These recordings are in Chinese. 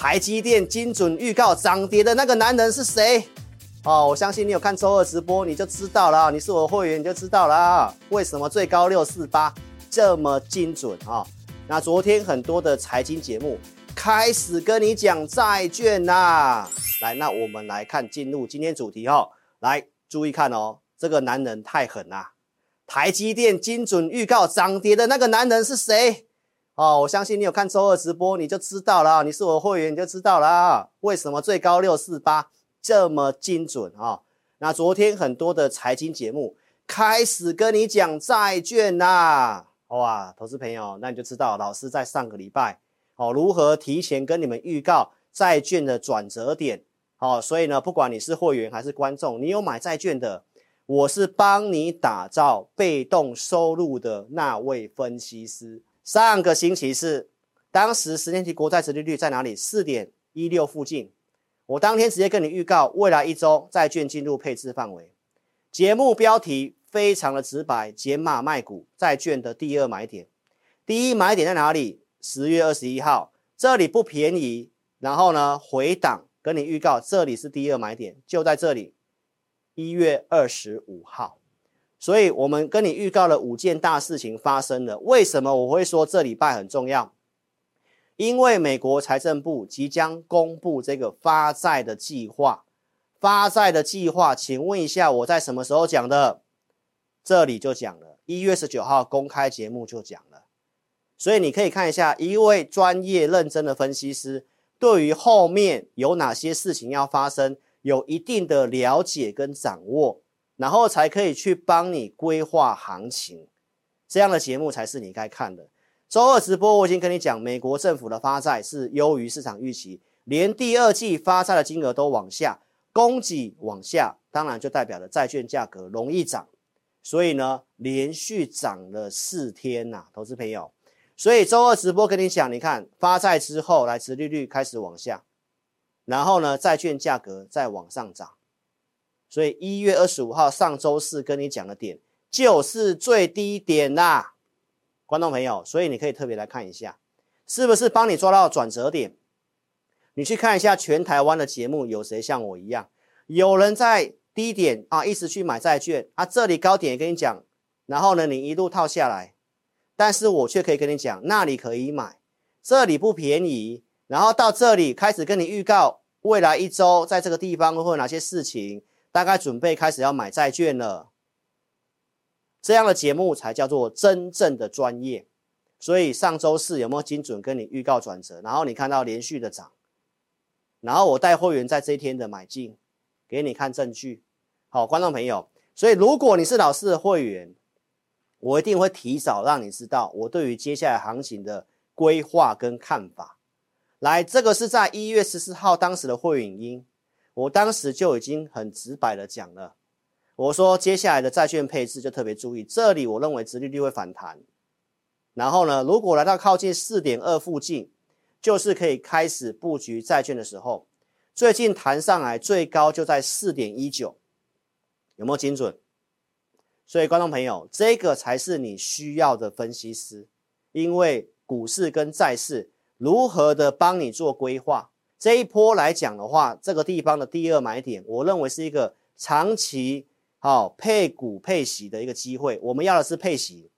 台积电精准预告涨跌的那个男人是谁？哦，我相信你有看周二直播，你就知道了。你是我的会员，你就知道了。为什么最高六四八这么精准啊、哦？那昨天很多的财经节目开始跟你讲债券啦、啊。来，那我们来看进入今天主题哦。来，注意看哦，这个男人太狠啦！台积电精准预告涨跌的那个男人是谁？哦，我相信你有看周二直播，你就知道了。你是我的会员，你就知道了。为什么最高六四八这么精准啊、那昨天很多的财经节目开始跟你讲债券啦、哇，投资朋友，那你就知道老师在上个礼拜哦，如何提前跟你们预告债券的转折点。哦，所以呢，不管你是会员还是观众，你有买债券的，我是帮你打造被动收入的那位分析师。上个星期四，当时十年期国债殖利率在哪里？四点一六附近。我当天直接跟你预告，未来一周债券进入配置范围。节目标题非常的直白，解码卖股，债券的第二买点。第一买点在哪里？十月二十一号，这里不便宜。然后呢，回档跟你预告，这里是第二买点，就在这里，一月二十五号。所以我们跟你预告了五件大事情发生了。为什么我会说这礼拜很重要？因为美国财政部即将公布这个发债的计划。发债的计划，请问一下，我在什么时候讲的？这里就讲了，一月十九号公开节目就讲了。所以你可以看一下，一位专业认真的分析师对于后面有哪些事情要发生，有一定的了解跟掌握。然后才可以去帮你规划行情，这样的节目才是你该看的。周二直播我已经跟你讲，美国政府的发债是优于市场预期，连第二季发债的金额都往下，供给往下，当然就代表了债券价格容易涨。所以呢，连续涨了四天呐、投资朋友。所以周二直播跟你讲，你看发债之后，来殖利率开始往下，然后呢，债券价格再往上涨。所以一月二十五号上周四跟你讲的点就是最低点啦，观众朋友，所以你可以特别来看一下，是不是帮你抓到转折点？你去看一下全台湾的节目，有谁像我一样，有人在低点啊一直去买债券啊，这里高点也跟你讲，然后呢你一路套下来，但是我却可以跟你讲，那里可以买，这里不便宜，然后到这里开始跟你预告未来一周在这个地方会有哪些事情。大概准备开始要买债券了，这样的节目才叫做真正的专业。所以上周四有没有精准跟你预告转折？然后你看到连续的涨，然后我带会员在这一天的买进，给你看证据。好，观众朋友，所以如果你是老师的会员，我一定会提早让你知道我对于接下来行情的规划跟看法。来，这个是在一月十四号当时的会员音。我当时就已经很直白的讲了，我说接下来的债券配置就特别注意，这里我认为殖利率会反弹，然后呢，如果来到靠近四点二附近，就是可以开始布局债券的时候。最近弹上来最高就在四点一九，有没有精准？所以观众朋友，这个才是你需要的分析师，因为股市跟债市如何的帮你做规划。这一波来讲的话，这个地方的第二买点，我认为是一个长期好、配股配息的一个机会。我们要的是配息，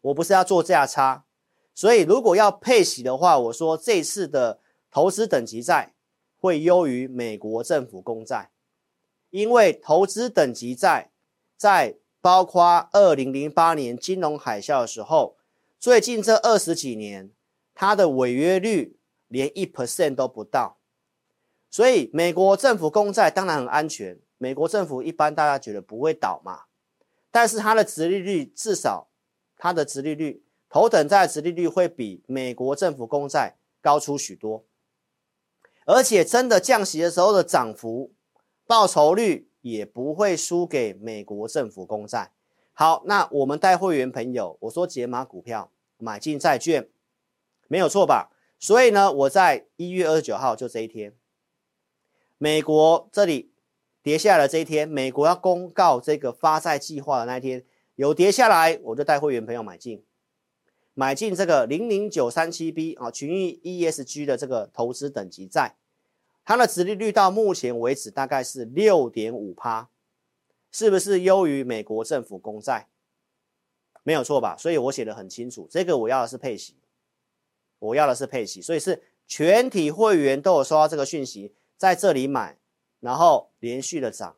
我不是要做价差。所以如果要配息的话，我说这次的投资等级债会优于美国政府公债，因为投资等级债在包括二零零八年金融海啸的时候，最近这二十几年它的违约率。连一 percent 都不到，所以美国政府公债当然很安全。美国政府一般大家觉得不会倒嘛，但是它的殖利率至少它的殖利率，头等债殖利率会比美国政府公债高出许多，而且真的降息的时候的涨幅，报酬率也不会输给美国政府公债。好，那我们带会员朋友，我说解码股票买进债券，没有错吧？所以呢，我在一月二十九号就这一天，美国这里跌下来的这一天，美国要公告这个发债计划的那一天有跌下来，我就带会员朋友买进。买进这个零零九三七 B 啊，群益 ESG 的这个投资等级债，它的殖利率到目前为止大概是六点五趴，是不是优于美国政府公债？没有错吧？所以我写的很清楚，这个我要的是配息，我要的是配息，所以是全体会员都有收到这个讯息，在这里买，然后连续的涨。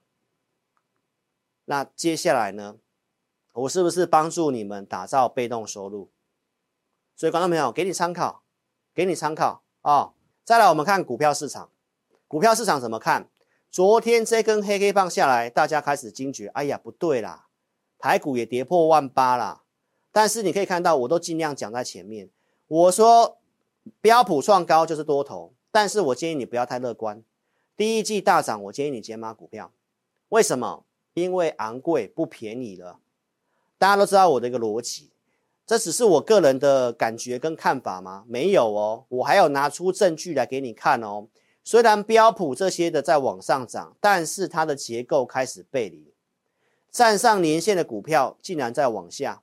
那接下来呢？我是不是帮助你们打造被动收入？所以观众朋友，给你参考，给你参考啊、再来，我们看股票市场，股票市场怎么看？昨天这根黑黑棒下来，大家开始惊觉，哎呀，不对啦，台股也跌破万八啦。但是你可以看到，我都尽量讲在前面。我说标普创高就是多头，但是我建议你不要太乐观。第一季大涨，我建议你减码股票。为什么？因为昂贵不便宜了。大家都知道我的一个逻辑。这只是我个人的感觉跟看法吗？没有哦，我还有拿出证据来给你看哦。虽然标普这些的在往上涨，但是它的结构开始背离，站上年线的股票竟然在往下。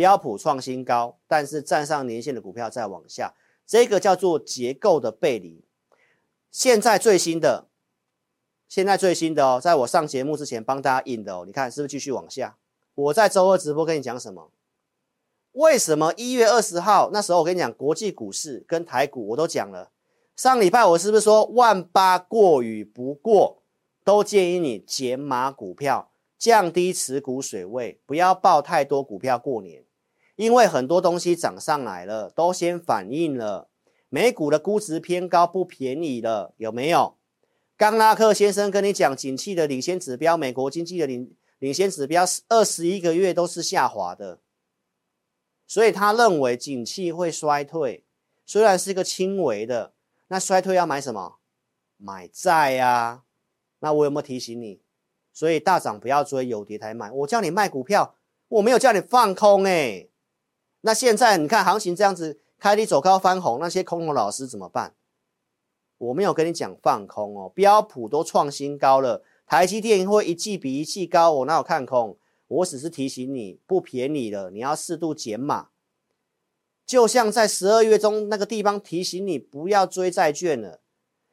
标普创新高，但是站上年线的股票在往下，这个叫做结构的背离。现在最新的，现在最新的哦，在我上节目之前帮大家印的哦，你看是不是继续往下？我在周二直播跟你讲什么？为什么一月二十号那时候我跟你讲国际股市跟台股我都讲了，上礼拜我是不是说万八过与不过，都建议你减码股票，降低持股水位，不要抱太多股票过年，因为很多东西涨上来了，都先反映了美股的估值偏高不便宜了，有没有？刚拉克先生跟你讲，景气的领先指标，美国经济的领领先指标二十一个月都是下滑的。所以他认为景气会衰退，虽然是一个轻微的，那衰退要买什么？买债呀、啊。那我有没有提醒你？所以大涨不要追，有跌才买。我叫你卖股票，我没有叫你放空哎、那现在你看行情这样子，开低走高翻红，那些空头老师怎么办？我没有跟你讲放空哦，标普都创新高了，台积电会一季比一季高，我哪有看空？我只是提醒你，不便宜了，你要适度减码。就像在十二月中那个地方提醒你不要追债券了，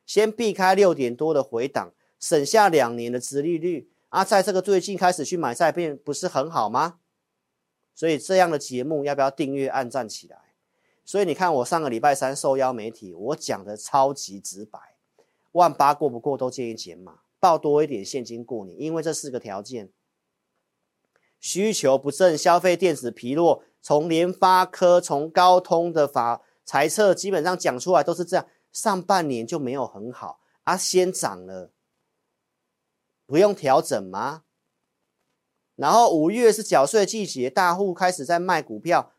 先避开六点多的回档，省下两年的殖利率啊，在这个最近开始去买债券，不是很好吗？所以这样的节目要不要订阅、按赞起来？所以你看，我上个礼拜三受邀媒体，我讲的超级直白，万八过不过都建议减码，抱多一点现金过年，因为这四个条件。需求不振，消费电子疲弱，从联发科、从高通的法财测，基本上讲出来都是这样。上半年就没有很好啊，先涨了，不用调整吗？然后五月是缴税季节，大户开始在卖股票。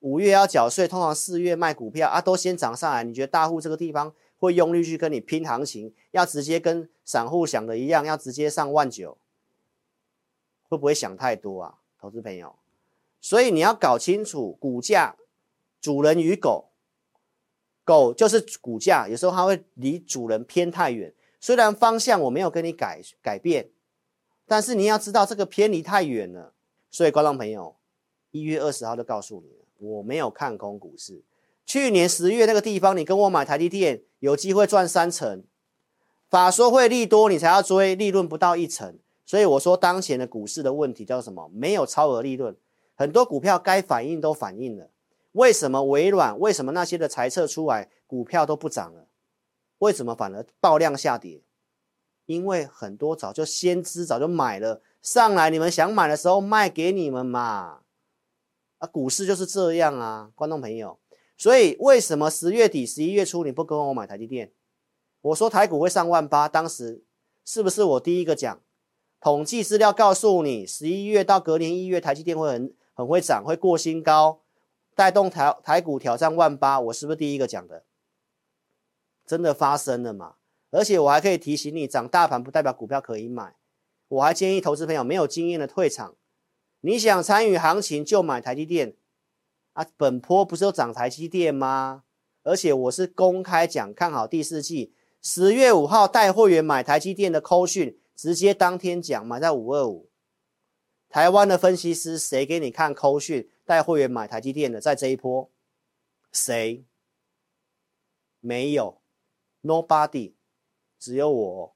五月要缴税，通常四月卖股票啊，都先涨上来。你觉得大户这个地方会用力去跟你拼行情？要直接跟散户想的一样，要直接上万九？会不会想太多啊，投资朋友？所以你要搞清楚股价，主人与狗，狗就是股价，有时候它会离主人偏太远。虽然方向我没有跟你改改变，但是你要知道这个偏离太远了。所以观众朋友，一月二十号就告诉你了，我没有看空股市。去年十月那个地方，你跟我买台积电，有机会赚三成。法说会利多，你才要追，利润不到一成。所以我说，当前的股市的问题叫什么？没有超额利润，很多股票该反应都反应了。为什么微软？为什么那些的财测出来，股票都不涨了？为什么反而爆量下跌？因为很多早就先知，早就买了上来，你们想买的时候卖给你们嘛。啊，股市就是这样啊，观众朋友。所以为什么十月底、十一月初你不跟我买台积电？我说台股会上万八，当时是不是我第一个讲？统计资料告诉你，十一月到隔年一月，台积电会很很会涨，会过新高，带动台台股挑战万八。我是不是第一个讲的？真的发生了吗？而且我还可以提醒你，涨大盘不代表股票可以买。我还建议投资朋友没有经验的退场。你想参与行情就买台积电啊！本波不是有涨台积电吗？而且我是公开讲看好第四季，十月五号带会员买台积电的扣讯。直接当天讲，买在五二五，台湾的分析师谁给你看扣讯带会员买台积电的？在这一波，谁？没有，Nobody，只有我。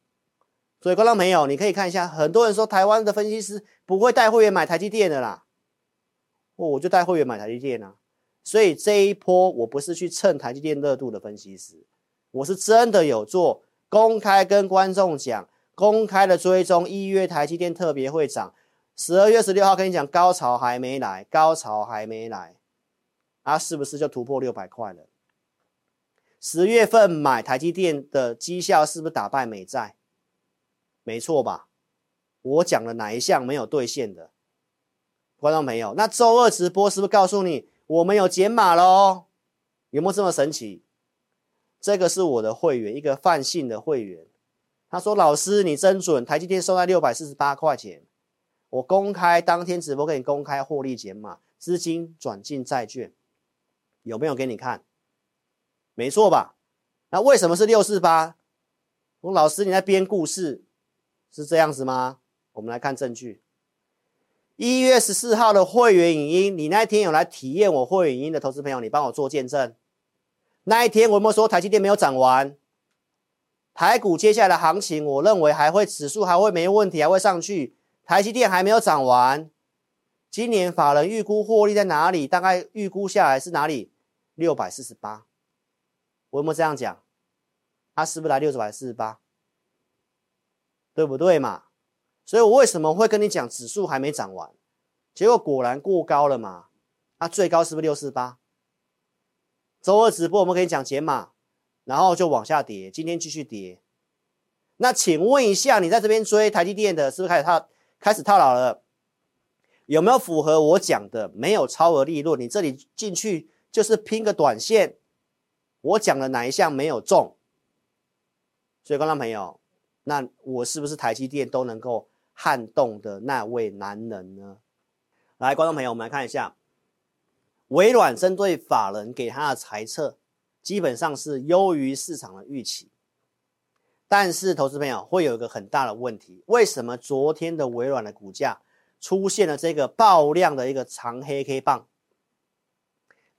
所以观众朋友，你可以看一下，很多人说台湾的分析师不会带会员买台积电的啦。我我就带会员买台积电啊。所以这一波我不是去蹭台积电热度的分析师，我是真的有做公开跟观众讲，公开的追踪一月台积电特别会涨，十二月十六号跟你讲高潮还没来，高潮还没来，啊是不是就突破六百块了？十月份买台积电的绩效是不是打败美债？没错吧？我讲了哪一项没有兑现的？观众朋友，那周二直播是不是告诉你？我们有减码喽，有没有这么神奇？这个是我的会员，一个泛信的会员，他说：“老师，你真准，台积电收在六百四十八块钱，我公开当天直播给你公开获利减码，资金转进债券，有没有给你看？没错吧？那为什么是六四八？我老师你在编故事，是这样子吗？我们来看证据。”一月十四号的会员影音，你那一天有来体验我会员影音的投资朋友，你帮我做见证。那一天我有没有说台积电没有涨完？台股接下来的行情，我认为还会指数还会没问题，还会上去。台积电还没有涨完，今年法人预估获利在哪里？大概预估下来是哪里？六百四十八。我有没有这样讲？它是不是来六十百四十八？对不对嘛？所以我为什么会跟你讲指数还没涨完？结果果然过高了嘛？啊，最高是不是六四八？周二直播我们跟你讲解码，然后就往下跌，今天继续跌。那请问一下，你在这边追台积电的，是不是开始套开始套牢了？有没有符合我讲的？没有超额利润，你这里进去就是拼个短线。我讲的哪一项没有中？所以观众朋友，那我是不是台积电都能够？撼动的那位男人呢？来，观众朋友，我们来看一下，微软针对法人给他的猜测，基本上是优于市场的预期。但是，投资朋友会有一个很大的问题：为什么昨天的微软的股价出现了这个爆量的一个长黑 K 棒？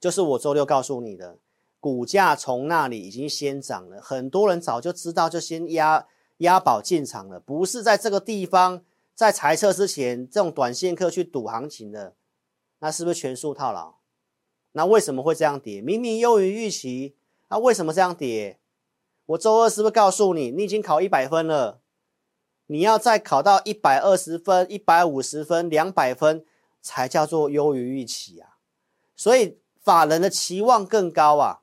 就是我周六告诉你的，股价从那里已经先涨了，很多人早就知道，就先压押宝进场了，不是在这个地方。在裁测之前，这种短线客去赌行情的，那是不是全数套牢？那为什么会这样跌？明明优于预期，那为什么这样跌？我周二是不是告诉你，你已经考一百分了，你要再考到一百二十分、一百五十分、两百分，才叫做优于预期啊？所以法人的期望更高啊。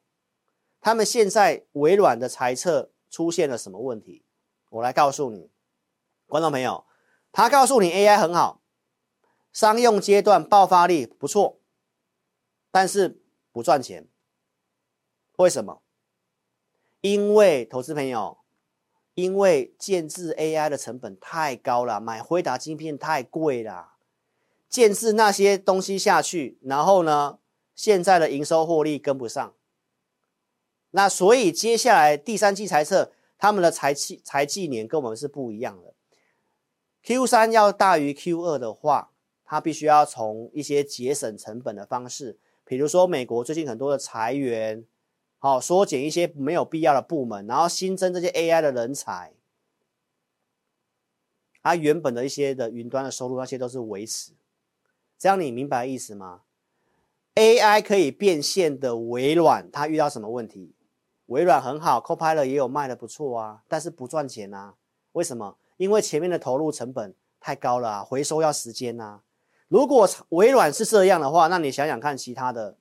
他们现在微软的财测出现了什么问题？我来告诉你，观众朋友。他告诉你 AI 很好，商用阶段爆发力不错，但是不赚钱。为什么？因为投资朋友，因为建置 AI 的成本太高了，买辉达晶片太贵了，建置那些东西下去，然后呢，现在的营收获利跟不上。那所以接下来第三季财测，他们的财季财季年跟我们是不一样的。Q 三要大于 Q 二的话，它必须要从一些节省成本的方式，比如说美国最近很多的裁员，好缩减一些没有必要的部门，然后新增这些 AI 的人才，它原本的一些的云端的收入那些都是维持，这样你明白意思吗？AI 可以变现的微软，它遇到什么问题？微软很好，Copilot 也有卖的不错啊，但是不赚钱啊，为什么？因为前面的投入成本太高了啊，回收要时间呐。如果微软是这样的话，那你想想看，其他的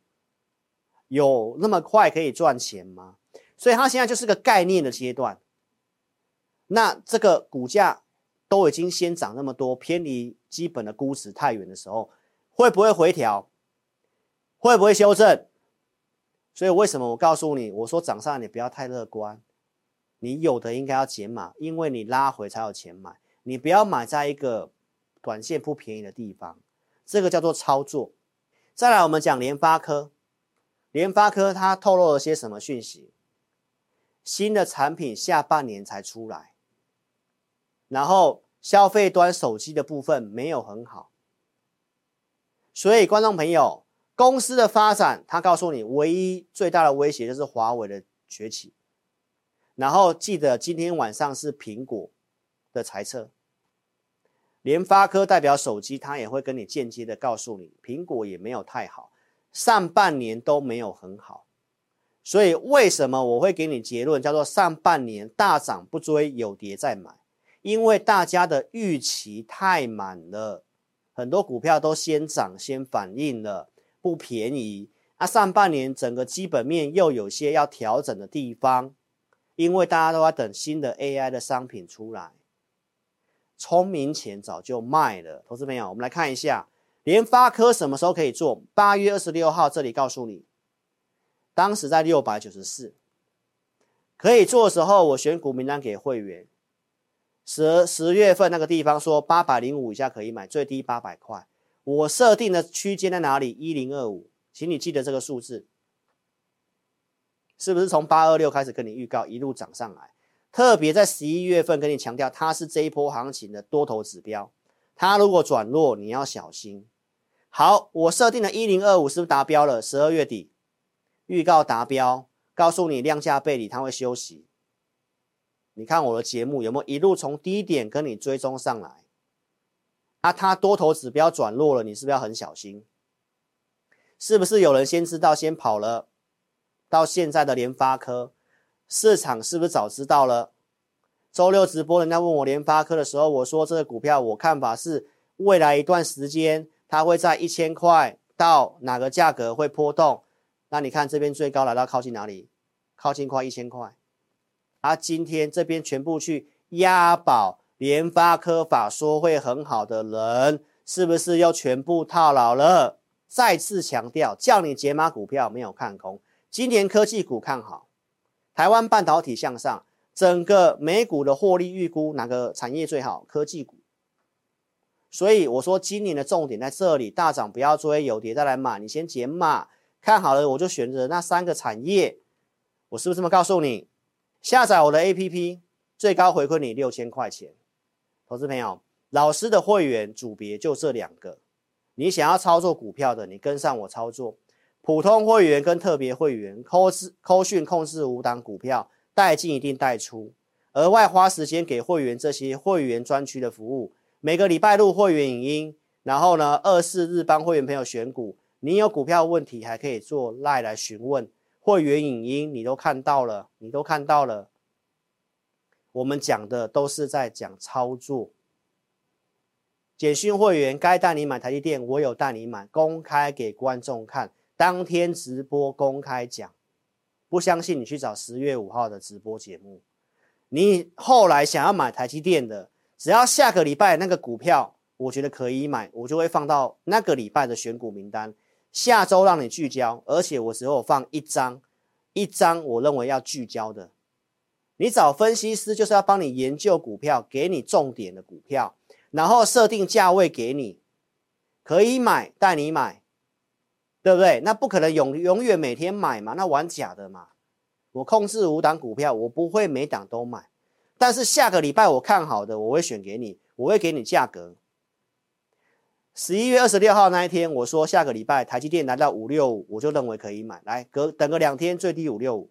有那么快可以赚钱吗？所以它现在就是个概念的阶段。那这个股价都已经先涨那么多，偏离基本的估值太远的时候，会不会回调？会不会修正？所以为什么我告诉你，我说涨上你不要太乐观。你有的应该要减码，因为你拉回才有钱买。你不要买在一个短线不便宜的地方，这个叫做操作。再来，我们讲联发科，联发科它透露了些什么讯息？新的产品下半年才出来，然后消费端手机的部分没有很好，所以观众朋友，公司的发展，他告诉你，唯一最大的威胁就是华为的崛起。然后记得今天晚上是苹果的财测，联发科代表手机，他也会跟你间接的告诉你，苹果也没有太好，上半年都没有很好。所以为什么我会给你结论，叫做上半年大涨不追，有跌再买？因为大家的预期太满了，很多股票都先涨先反应了，不便宜。啊，上半年整个基本面又有些要调整的地方，因为大家都在等新的 AI 的商品出来，聪明钱早就卖了。投资朋友，我们来看一下联发科什么时候可以做？八月二十六号这里告诉你。当时在六百九十四，可以做的时候，我选股名单给会员。十十月份那个地方说八百零五以下可以买，最低八百块。我设定的区间在哪里？一零二五，请你记得这个数字。是不是从八二六开始跟你预告，一路涨上来？特别在十一月份跟你强调，它是这一波行情的多头指标。它如果转弱，你要小心。好，我设定的一零二五是不是达标了？十二月底。预告达标，告诉你量价背离，它会休息。你看我的节目有没有一路从低点跟你追踪上来？啊，它多头指标转弱了，你是不是要很小心？是不是有人先知道先跑了？到现在的联发科，市场是不是早知道了？周六直播人家问我联发科的时候，我说这个股票我看法是未来一段时间它会在一千块到哪个价格会波动。那你看这边最高来到靠近哪里？靠近快一千块。啊，今天这边全部去押宝联发科法说会很好的人，是不是又全部套牢了？再次强调，叫你解码股票没有看空。今年科技股看好，台湾半导体向上，整个美股的获利预估哪个产业最好？科技股。所以我说今年的重点在这里，大涨不要追，有跌再来买，你先解码。看好了，我就选择那三个产业。我是不是这么告诉你？下载我的 APP，最高回馈你六千块钱。投资朋友，老师的会员组别就这两个。你想要操作股票的，你跟上我操作。普通会员跟特别会员，扣资扣讯控制五档股票，带进一定带出。额外花时间给会员这些会员专区的服务。每个礼拜录会员影音，然后呢，二四日帮会员朋友选股。你有股票问题，还可以做赖来询问会员影音，你都看到了，你都看到了。我们讲的都是在讲操作。简讯会员该带你买台积电，我有带你买，公开给观众看，当天直播公开讲。不相信你去找十月五号的直播节目。你后来想要买台积电的，只要下个礼拜那个股票，我觉得可以买，我就会放到那个礼拜的选股名单。下周让你聚焦，而且我只有放一张，一张我认为要聚焦的。你找分析师就是要帮你研究股票，给你重点的股票，然后设定价位给你，可以买带你买，对不对？那不可能永永远每天买嘛，那玩假的嘛。我控制五档股票，我不会每档都买，但是下个礼拜我看好的，我会选给你，我会给你价格。十一月二十六号那一天，我说下个礼拜台积电来到五六五，我就认为可以买。来，隔等个两天，最低五六五。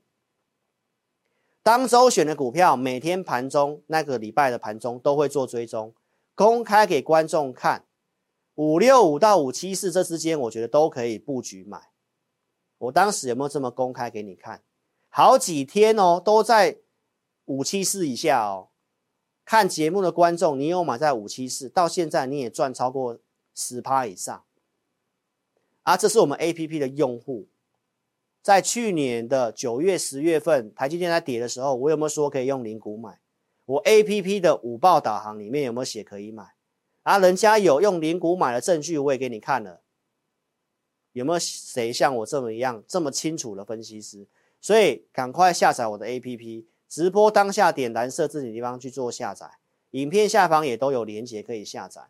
当周选的股票，每天盘中那个礼拜的盘中都会做追踪，公开给观众看。五六五到五七四这之间，我觉得都可以布局买。我当时有没有这么公开给你看？好几天哦，都在五七四以下哦。看节目的观众，你有买在五七四，到现在你也赚超过。十趴以上，啊，这是我们 APP 的用户，在去年的九月、十月份，台积电在跌的时候，我有没有说可以用零股买？我 APP 的五报导航里面有没有写可以买？啊，人家有用零股买的证据，我也给你看了，有没有谁像我这么一样这么清楚的分析师？所以赶快下载我的 APP，直播当下点蓝色字体地方去做下载，影片下方也都有连接可以下载。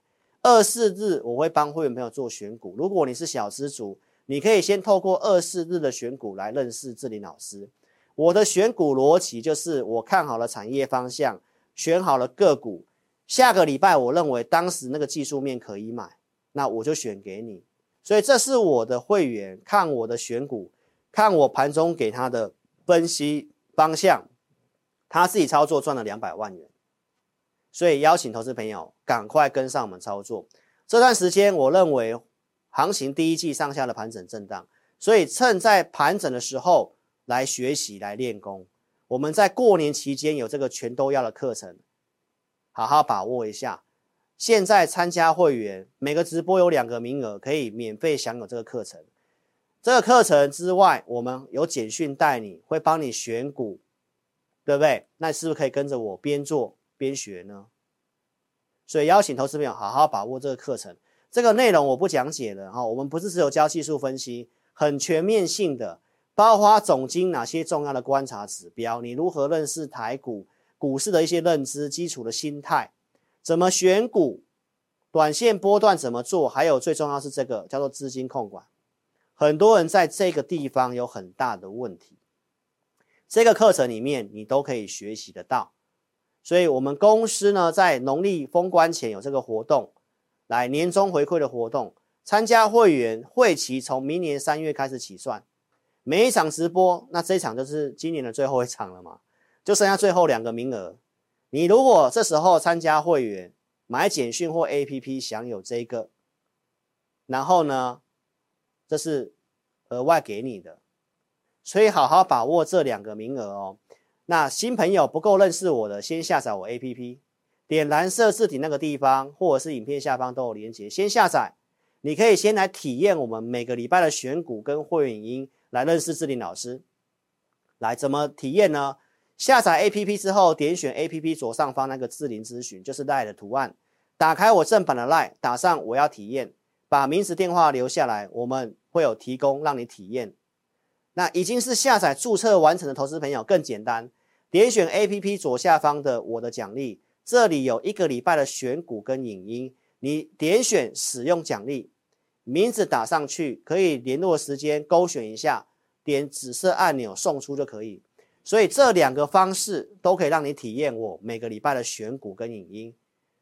二四日我会帮会员朋友做选股，如果你是小资主，你可以先透过二四日的选股来认识志霖老师。我的选股逻辑就是我看好了产业方向，选好了个股，下个礼拜我认为当时那个技术面可以买，那我就选给你。所以这是我的会员看我的选股，看我盘中给他的分析方向，他自己操作赚了两百万元。所以邀请投资朋友赶快跟上我们操作。这段时间我认为行情第一季上下的盘整震荡，所以趁在盘整的时候来学习来练功。我们在过年期间有这个全都要的课程，好好把握一下。现在参加会员，每个直播有两个名额，可以免费享有这个课程。这个课程之外，我们有简讯带你，会帮你选股，对不对？那是不是可以跟着我边做边学呢？所以邀请投资朋友好好把握这个课程。这个内容我不讲解了哈，我们不是只有教技术分析，很全面性的，包括总经哪些重要的观察指标，你如何认识台股股市的一些认知、基础的心态。怎么选股？短线波段怎么做？还有最重要是这个叫做资金控管。很多人在这个地方有很大的问题。这个课程里面你都可以学习得到。所以我们公司呢，在农历封关前有这个活动，来年终回馈的活动。参加会员会期从明年三月开始起算，每一场直播，那这一场就是今年的最后一场了嘛，就剩下最后两个名额。你如果这时候参加会员，买简讯或 APP 享有这个，然后呢，这是额外给你的，所以好好把握这两个名额哦。那新朋友不够认识我的，先下载我 APP，点蓝色字体那个地方，或者是影片下方都有连接，先下载。你可以先来体验我们每个礼拜的选股跟会员音，来认识志霖老师。来怎么体验呢？下载 APP 之后，点选 APP 左上方那个智霖咨询，就是 LINE 的图案。打开我正版的 LINE，打上我要体验，把名字电话留下来，我们会有提供让你体验。那已经是下载注册完成的投资朋友更简单，点选 APP 左下方的我的奖励，这里有一个礼拜的选股跟影音，你点选使用奖励，名字打上去，可以联络时间勾选一下，点紫色按钮送出就可以。所以这两个方式都可以让你体验我每个礼拜的选股跟影音，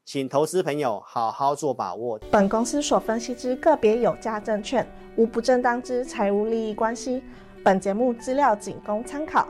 请投资朋友好好做把握。本公司所分析之个别有价证券无不正当之财务利益关系，本节目资料仅供参考，